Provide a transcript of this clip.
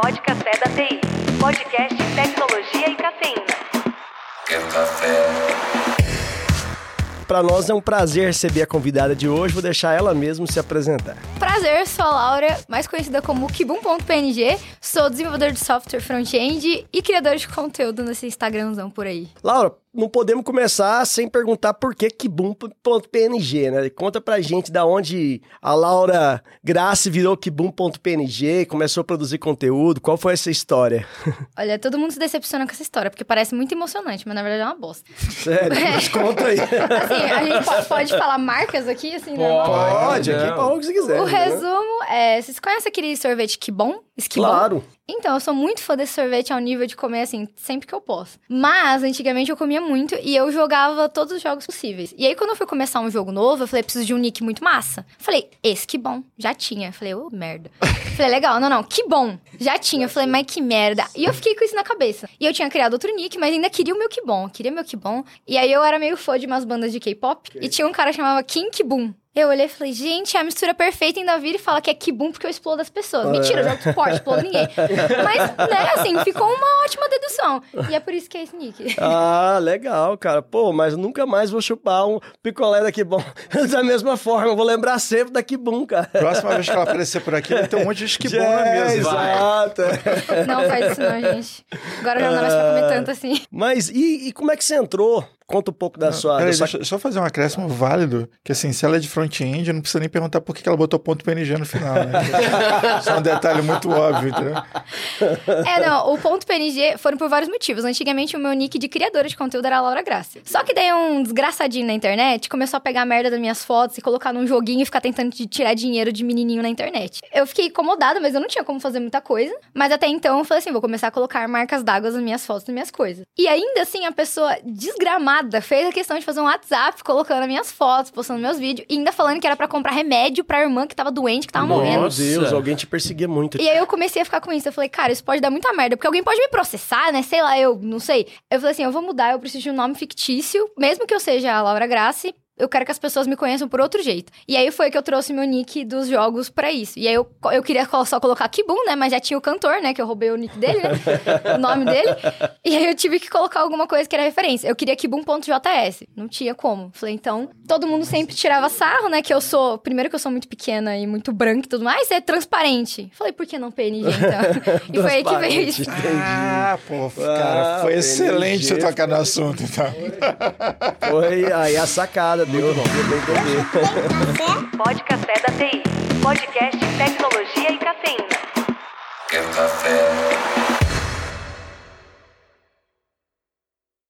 Pod Café da TI. Podcast Tecnologia e Cafeína. Quer café? Para nós é um prazer receber a convidada de hoje. Vou deixar ela mesmo se apresentar. Prazer, sou a Laura, mais conhecida como Kibum.png. Sou desenvolvedor de software front-end e criador de conteúdo nesse Instagramzão por aí. Laura, não podemos começar sem perguntar por que Kibum.png, né? Conta pra gente da onde a Laura Grace virou Kibum.png, começou a produzir conteúdo, qual foi essa história? Olha, todo mundo se decepciona com essa história, porque parece muito emocionante, mas na verdade é uma bosta. Sério, mas conta aí. Assim, a gente pode, pode falar marcas aqui, assim, né? Pode, aqui fala o que você quiser. O né? resumo é... Vocês conhecem aquele sorvete Kibon? Esquibon? Claro. Então, eu sou muito fã desse sorvete ao nível de comer, assim, sempre que eu posso. Mas, antigamente, eu comia muito e eu jogava todos os jogos possíveis. E aí, quando eu fui começar um jogo novo, eu falei, preciso de um nick muito massa. Falei, esse que bom. Já tinha. Falei, ô, merda. falei, legal. Não, não, que bom. Já tinha. Falei, mas que merda. E eu fiquei com isso na cabeça. E eu tinha criado outro nick, mas ainda queria o meu que bom. Queria meu que bom. E aí, eu era meio fã de umas bandas de K-pop. E tinha um cara que chamava Kim Boom. Eu olhei e falei, gente, é a mistura perfeita ainda vira e fala que é kibum porque eu explodo as pessoas. Mentira, eu jogo esporte, explodo ninguém. Mas, né, assim, ficou uma ótima dedução. E é por isso que é esse nick. Ah, legal, cara. Pô, mas nunca mais vou chupar um picolé da Kibum da mesma forma. Vou lembrar sempre da Kibum, cara. Próxima vez que ela aparecer por aqui, vai ter um monte de esquibom É, na mesa. Exato. Não faz isso não, gente. Agora já não dá mais pra comer tanto assim. Mas e, e como é que você entrou? Conta um pouco da sua... Peraí, da sua... deixa eu só fazer um acréscimo válido, que assim, se ela é de front-end, não precisa nem perguntar por que ela botou ponto PNG no final, né? Isso é um detalhe muito óbvio, entendeu? É, não, o ponto PNG foram por vários motivos. Antigamente, o meu nick de criadora de conteúdo era Laura Graça. Só que daí um desgraçadinho na internet começou a pegar a merda das minhas fotos e colocar num joguinho e ficar tentando tirar dinheiro de menininho na internet. Eu fiquei incomodada, mas eu não tinha como fazer muita coisa. Mas até então, eu falei assim, vou começar a colocar marcas d'água nas minhas fotos, nas minhas coisas. E ainda assim, a pessoa desgramada fez a questão de fazer um WhatsApp colocando as minhas fotos, postando meus vídeos, e ainda falando que era pra comprar remédio pra irmã que tava doente, que tava morrendo. Meu Deus, alguém te perseguia muito. E aí eu comecei a ficar com isso. Eu falei, cara, isso pode dar muita merda, porque alguém pode me processar, né? Sei lá, eu não sei. Eu falei assim, eu vou mudar, eu preciso de um nome fictício, mesmo que eu seja a Laura Grace. Eu quero que as pessoas me conheçam por outro jeito. E aí foi que eu trouxe meu nick dos jogos pra isso. E aí eu, eu queria só colocar Kibum, né? Mas já tinha o cantor, né? Que eu roubei o nick dele, né? o nome dele. E aí eu tive que colocar alguma coisa que era referência. Eu queria Kibum.js. Não tinha como. Falei, então, todo mundo sempre tirava sarro, né? Que eu sou. Primeiro que eu sou muito pequena e muito branca e tudo mais, você é transparente. Falei, por que não PNG, então? e foi aí que veio isso. Ah, pô, cara, Ah, foi PNG, excelente você tocar no assunto, então. Foi aí a sacada, deu, deu pra entender. Pod Café da TI. Podcast Tecnologia e Cafeína. Quer café?